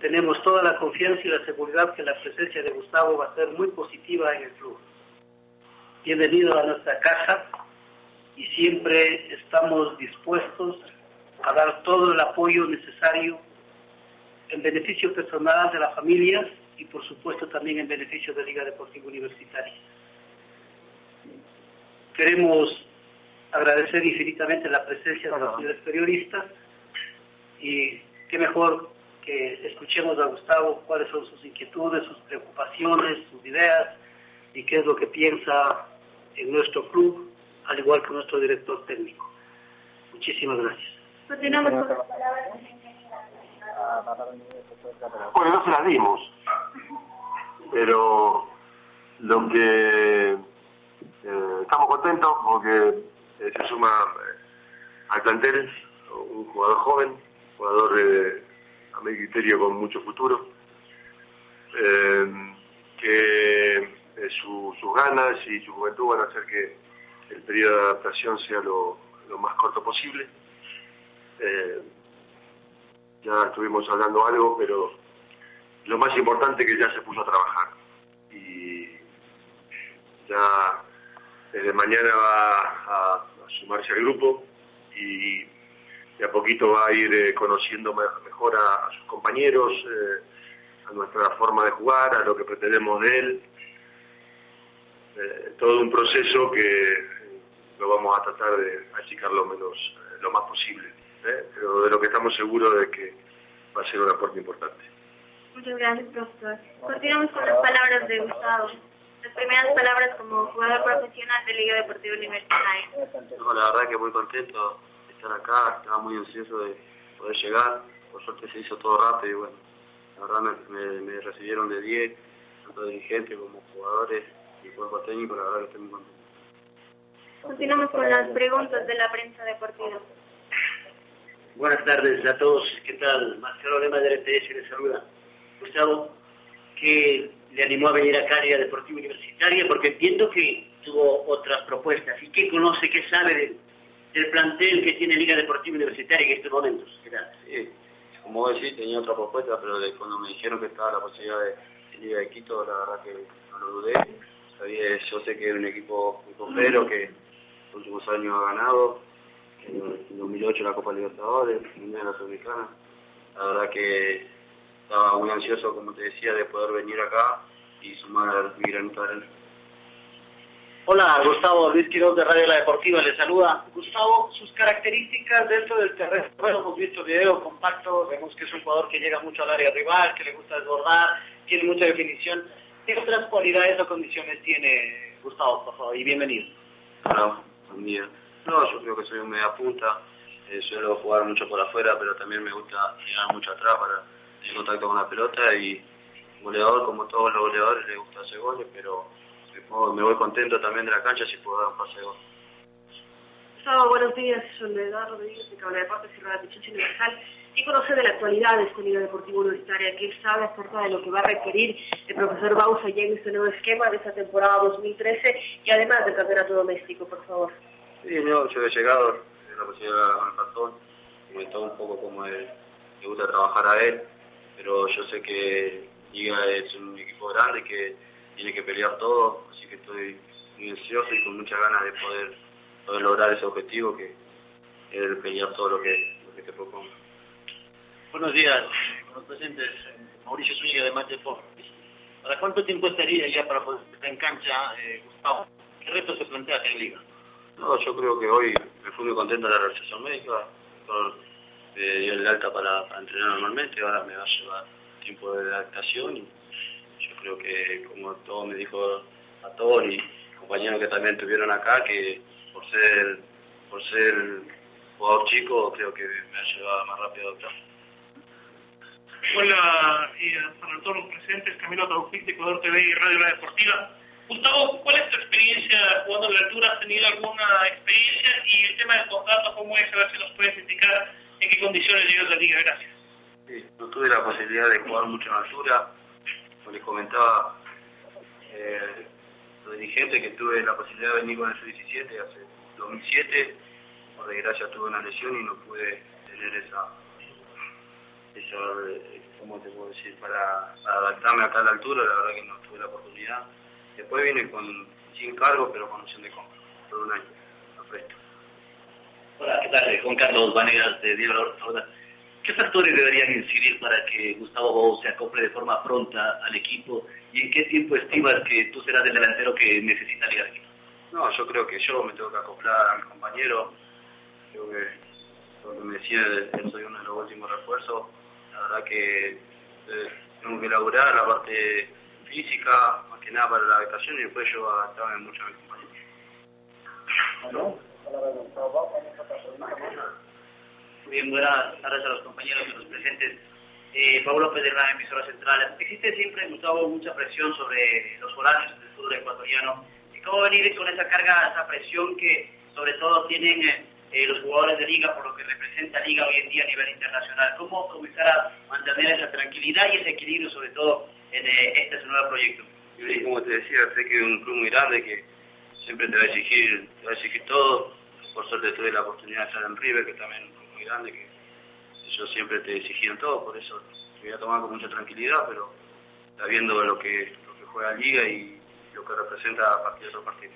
tenemos toda la confianza y la seguridad que la presencia de Gustavo va a ser muy positiva en el club. Bienvenido a nuestra casa y siempre estamos dispuestos a dar todo el apoyo necesario en beneficio personal de la familia y por supuesto también en beneficio de Liga Deportiva Universitaria. Queremos agradecer infinitamente la presencia de los señores periodistas y qué mejor que escuchemos a Gustavo cuáles son sus inquietudes, sus preocupaciones, sus ideas y qué es lo que piensa en nuestro club, al igual que nuestro director técnico. Muchísimas gracias. Continuamos con las palabras. Bueno, no se las dimos, pero lo que eh, estamos contentos porque eh, se suma eh, al plantel un jugador joven, jugador de, a mi criterio con mucho futuro, que sus ganas y su juventud van a hacer que el periodo de adaptación sea lo, más corto posible. ya estuvimos hablando algo, pero lo más importante es que ya se puso a trabajar y ya desde mañana va a, sumarse al grupo y de a poquito va a ir eh, conociendo mejor a, sus compañeros, eh, a nuestra forma de jugar, a lo que pretendemos de él. Eh, todo un proceso que lo vamos a tratar de achicar lo menos, lo más posible, pero de lo que estamos seguros de que va a ser un aporte importante. Muchas gracias, profesor. Continuamos con las palabras de Gustavo las primeras palabras como jugador profesional de Liga Deportiva Universitaria. No, la verdad que muy contento estar acá, estaba muy ansioso de poder llegar, por suerte se hizo todo rápido y bueno, la verdad me, recibieron de 10, tanto dirigentes como jugadores y cuerpo técnico, la verdad que estoy muy contento. Continuamos con las preguntas de la prensa deportiva. Buenas tardes a todos, ¿qué tal? Marcelo Lema del ETS les saluda. Gustavo, que le animó a venir acá a Deportiva Universitaria? Porque entiendo que tuvo otras propuestas. ¿Y qué conoce, qué sabe del plantel que tiene Liga Deportiva Universitaria en estos momentos? Sí, como vos decís, tenía otra propuesta, pero cuando me dijeron que estaba la posibilidad de, Liga de Quito, la verdad que no lo dudé. Sabía, yo sé que es un equipo muy compero, que en los últimos años ha ganado. En 2008 la Copa Libertadores, en la Sudamericana. La verdad que estaba muy ansioso, como te decía, de poder venir acá y sumar mi granito de Hola, Gustavo Luis Quiroz de Radio La Deportiva le saluda. Gustavo, sus características dentro del terreno. Bueno, hemos visto video compacto, vemos que es un jugador que llega mucho al área rival, que le gusta desbordar, tiene mucha definición. ¿Qué otras cualidades o condiciones tiene Gustavo, por favor? Y bienvenido. Hola, buen día. No, yo creo que soy un media punta, eh, suelo jugar mucho por afuera, pero también me gusta llegar mucho atrás para en contacto con la pelota y goleador, como todos los goleadores, le gusta hacer goles, pero me voy contento también de la cancha si puedo dar un pase de gol. buenos días, Soledad Rodríguez de Cable Deportes y Radio Pichichi Universal. ¿Qué conoce de la actualidad de esta Liga Deportiva Universitaria? ¿Qué sabe acerca de lo que va a requerir el profesor Bausa ya en este nuevo esquema de esta temporada 2013 y además del campeonato doméstico, por favor? Sí, no, yo he llegado, la posibilidad con el patrón, comentó un poco cómo le gusta trabajar a él pero yo sé que Liga es un equipo grande que tiene que pelear todo, que estoy muy ansioso y con muchas ganas de poder, lograr ese objetivo que es pelear todo lo que, lo que te propongo. Buenos días, con los presentes, Mauricio Zúñiga de Match ¿Para cuánto tiempo estaría ya para poder estar en cancha, eh, Gustavo? ¿Qué reto se plantea en Liga? No, yo creo que hoy me fui muy contento de la realización médica, me dio el alta para, entrenar normalmente, ahora me va a llevar tiempo de adaptación y yo creo que como todo me dijo a todos y compañeros que también estuvieron acá, que por ser por ser jugador chico creo que me ha llevado más rápido a adaptar. Hola y para todos los presentes, Camilo Taufic de Ecuador TV y Radio La Deportiva. Gustavo, ¿cuál es tu experiencia jugando en la altura? ¿Has tenido alguna experiencia? Y el tema del contrato, ¿cómo es? A ver si nos puedes indicar en qué condiciones llegó la liga. Gracias. Sí, no tuve la posibilidad de jugar mucho en altura. Como les comentaba, eh, los dirigentes que tuve la posibilidad de venir con el sub-17 hace 2007. Por desgracia tuve una lesión y no pude tener esa eh, ¿cómo te puedo decir? Para, adaptarme a tal altura, la verdad que no tuve la oportunidad. Después vine con, sin cargo, pero con opción de compra, por un año, Hola, ¿qué tal? Juan Carlos Vanegas de Diego ¿Qué factores deberían incidir para que Gustavo Bou se acople de forma pronta al equipo y en qué tiempo estimas que tú serás el delantero que necesita Liga de No, yo creo que yo me tengo que acoplar a mi compañero. Creo que lo que me decía, soy uno de los últimos refuerzos. La verdad que eh, tengo que elaborar la parte física, más que nada para la habitación y después yo adaptarme mucho a mi compañero. Bien, buenas tardes a los compañeros y los presentes. Eh, Pablo López de la emisora central. Existe siempre, Gustavo, mucha presión sobre los foráneos del fútbol ecuatoriano. ¿Y cómo venir con esa carga, esa presión que sobre todo tienen eh, los jugadores de liga por lo que representa liga hoy en día a nivel internacional? ¿Cómo comenzar a mantener esa tranquilidad y ese equilibrio sobre todo en eh, este nuevo proyecto? Como te decía, sé que es un club muy grande que siempre te va a exigir, te va a exigir todo. Por suerte tuve la oportunidad de estar en River, que también grande, que ellos siempre te exigían todo, por eso te voy a tomar con mucha tranquilidad, pero sabiendo lo que, lo que juega Liga y lo que representa de otro partido.